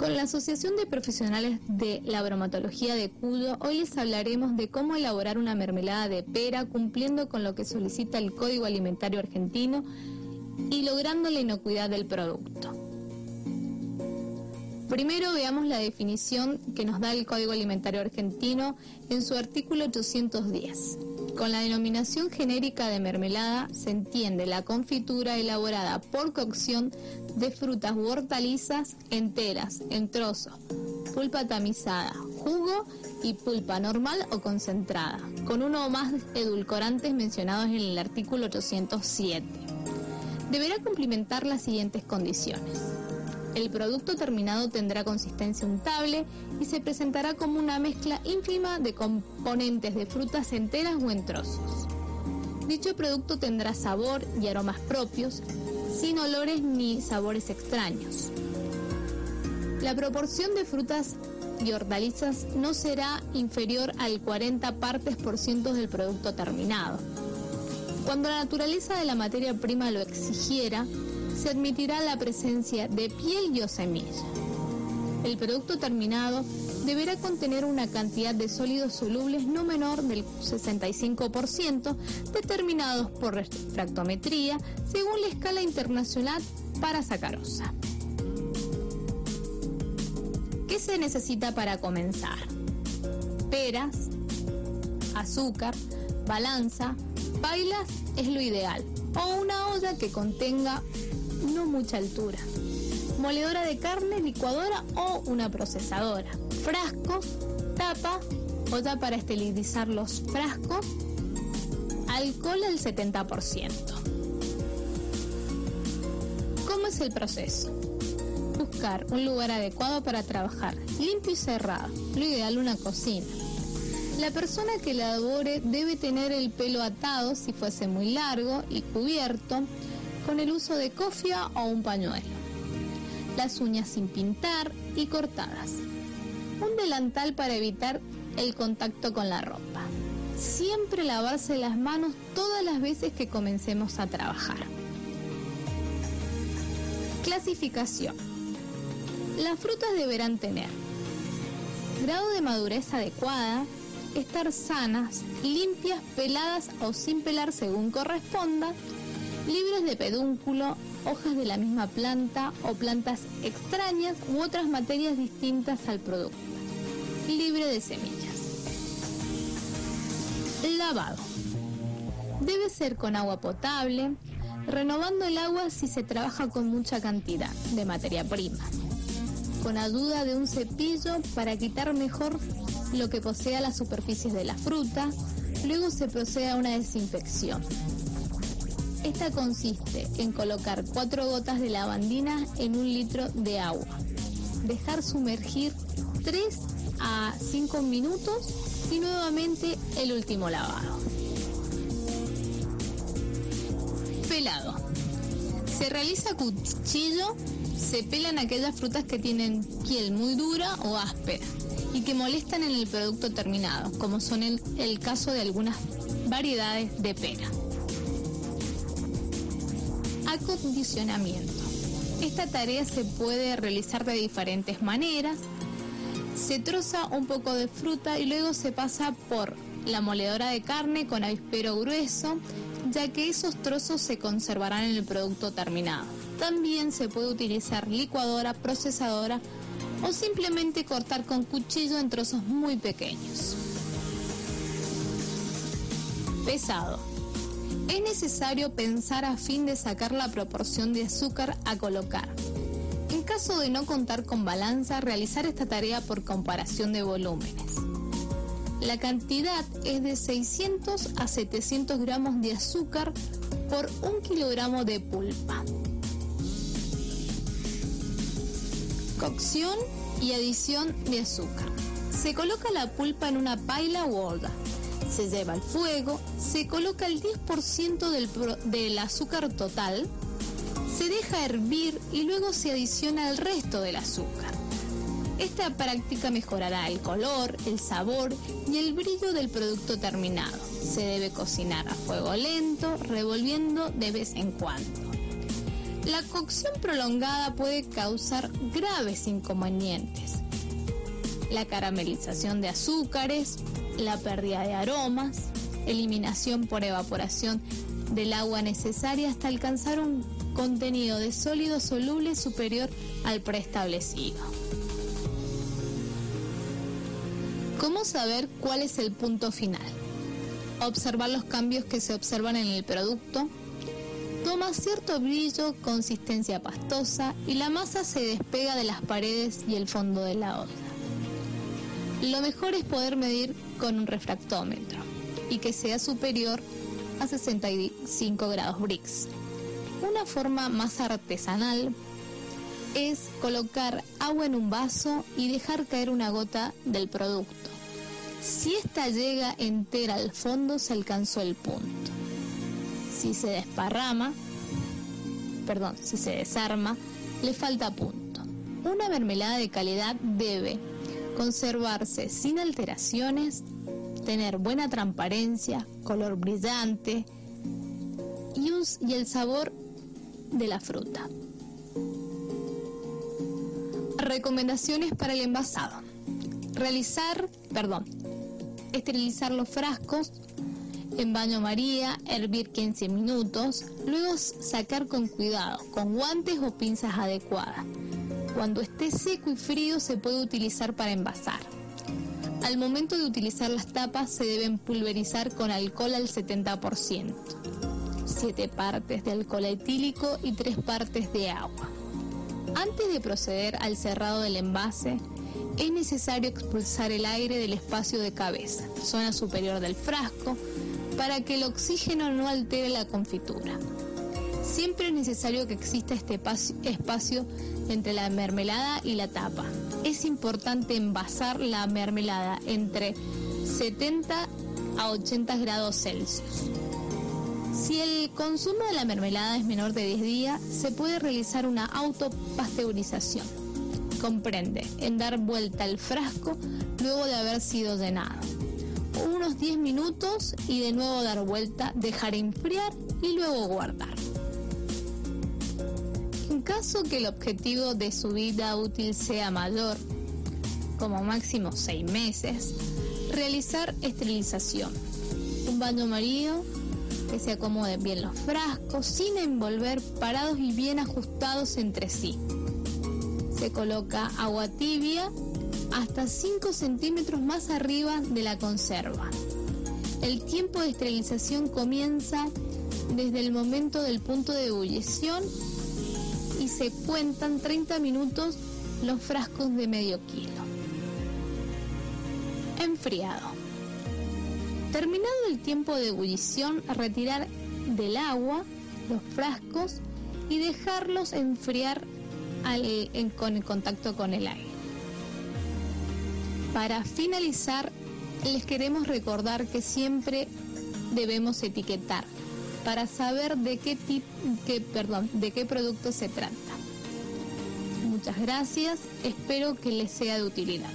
Con la Asociación de Profesionales de la Bromatología de Cuyo, hoy les hablaremos de cómo elaborar una mermelada de pera cumpliendo con lo que solicita el Código Alimentario Argentino y logrando la inocuidad del producto. Primero veamos la definición que nos da el Código Alimentario Argentino en su artículo 810. Con la denominación genérica de mermelada se entiende la confitura elaborada por cocción de frutas u hortalizas enteras, en trozos, pulpa tamizada, jugo y pulpa normal o concentrada, con uno o más edulcorantes mencionados en el artículo 807. Deberá cumplimentar las siguientes condiciones el producto terminado tendrá consistencia untable y se presentará como una mezcla ínfima de componentes de frutas enteras o en trozos. Dicho producto tendrá sabor y aromas propios, sin olores ni sabores extraños. La proporción de frutas y hortalizas no será inferior al 40 partes por ciento del producto terminado. Cuando la naturaleza de la materia prima lo exigiera, se admitirá la presencia de piel y o semilla. El producto terminado deberá contener una cantidad de sólidos solubles no menor del 65% determinados por refractometría según la escala internacional para sacarosa. ¿Qué se necesita para comenzar? Peras, azúcar, balanza, bailas es lo ideal o una olla que contenga mucha altura. Moledora de carne, licuadora o una procesadora. Frasco, tapa, olla para esterilizar los frascos. Alcohol al 70%. ¿Cómo es el proceso? Buscar un lugar adecuado para trabajar, limpio y cerrado, lo ideal una cocina. La persona que labore debe tener el pelo atado si fuese muy largo y cubierto con el uso de cofia o un pañuelo. Las uñas sin pintar y cortadas. Un delantal para evitar el contacto con la ropa. Siempre lavarse las manos todas las veces que comencemos a trabajar. Clasificación. Las frutas deberán tener grado de madurez adecuada, estar sanas, limpias, peladas o sin pelar según corresponda, libres de pedúnculo, hojas de la misma planta o plantas extrañas u otras materias distintas al producto. Libre de semillas. Lavado. Debe ser con agua potable, renovando el agua si se trabaja con mucha cantidad de materia prima. Con ayuda de un cepillo para quitar mejor lo que posea las superficies de la fruta, luego se procede a una desinfección esta consiste en colocar cuatro gotas de lavandina en un litro de agua. Dejar sumergir 3 a 5 minutos y nuevamente el último lavado. Pelado. Se realiza cuchillo, se pelan aquellas frutas que tienen piel muy dura o áspera y que molestan en el producto terminado, como son el, el caso de algunas variedades de pera acondicionamiento. Esta tarea se puede realizar de diferentes maneras. Se troza un poco de fruta y luego se pasa por la moledora de carne con avispero grueso, ya que esos trozos se conservarán en el producto terminado. También se puede utilizar licuadora, procesadora o simplemente cortar con cuchillo en trozos muy pequeños. Pesado. Es necesario pensar a fin de sacar la proporción de azúcar a colocar. En caso de no contar con balanza, realizar esta tarea por comparación de volúmenes. La cantidad es de 600 a 700 gramos de azúcar por un kilogramo de pulpa. Cocción y adición de azúcar. Se coloca la pulpa en una paila o olda se lleva al fuego, se coloca el 10% del, del azúcar total, se deja hervir y luego se adiciona el resto del azúcar. Esta práctica mejorará el color, el sabor y el brillo del producto terminado. Se debe cocinar a fuego lento, revolviendo de vez en cuando. La cocción prolongada puede causar graves inconvenientes. La caramelización de azúcares, la pérdida de aromas, eliminación por evaporación del agua necesaria hasta alcanzar un contenido de sólido soluble superior al preestablecido. ¿Cómo saber cuál es el punto final? Observar los cambios que se observan en el producto. Toma cierto brillo, consistencia pastosa y la masa se despega de las paredes y el fondo de la olla. Lo mejor es poder medir con un refractómetro y que sea superior a 65 grados Brix. Una forma más artesanal es colocar agua en un vaso y dejar caer una gota del producto. Si esta llega entera al fondo se alcanzó el punto. Si se desparrama, perdón, si se desarma, le falta punto. Una mermelada de calidad debe conservarse sin alteraciones tener buena transparencia, color brillante y, el sabor de la fruta. Recomendaciones para el envasado. Realizar, perdón, esterilizar los frascos en baño María, hervir 15 minutos, luego sacar con cuidado, con guantes o pinzas adecuadas. Cuando esté seco y frío se puede utilizar para envasar. Al momento de utilizar las tapas se deben pulverizar con alcohol al 70%, 7 partes de alcohol etílico y 3 partes de agua. Antes de proceder al cerrado del envase, es necesario expulsar el aire del espacio de cabeza, zona superior del frasco, para que el oxígeno no altere la confitura. Siempre es necesario que exista este espacio entre la mermelada y la tapa. Es importante envasar la mermelada entre 70 a 80 grados Celsius. Si el consumo de la mermelada es menor de 10 días, se puede realizar una autopasteurización. Comprende en dar vuelta al frasco luego de haber sido llenado. Unos 10 minutos y de nuevo dar vuelta, dejar enfriar y luego guardar. Caso que el objetivo de su vida útil sea mayor, como máximo 6 meses, realizar esterilización. Un baño marido que se acomoden bien los frascos sin envolver, parados y bien ajustados entre sí. Se coloca agua tibia hasta 5 centímetros más arriba de la conserva. El tiempo de esterilización comienza desde el momento del punto de ebullición se cuentan 30 minutos los frascos de medio kilo. Enfriado. Terminado el tiempo de ebullición, retirar del agua los frascos y dejarlos enfriar con el contacto con el aire. Para finalizar, les queremos recordar que siempre debemos etiquetar para saber de qué, perdón, de qué producto se trata. Muchas gracias, espero que les sea de utilidad.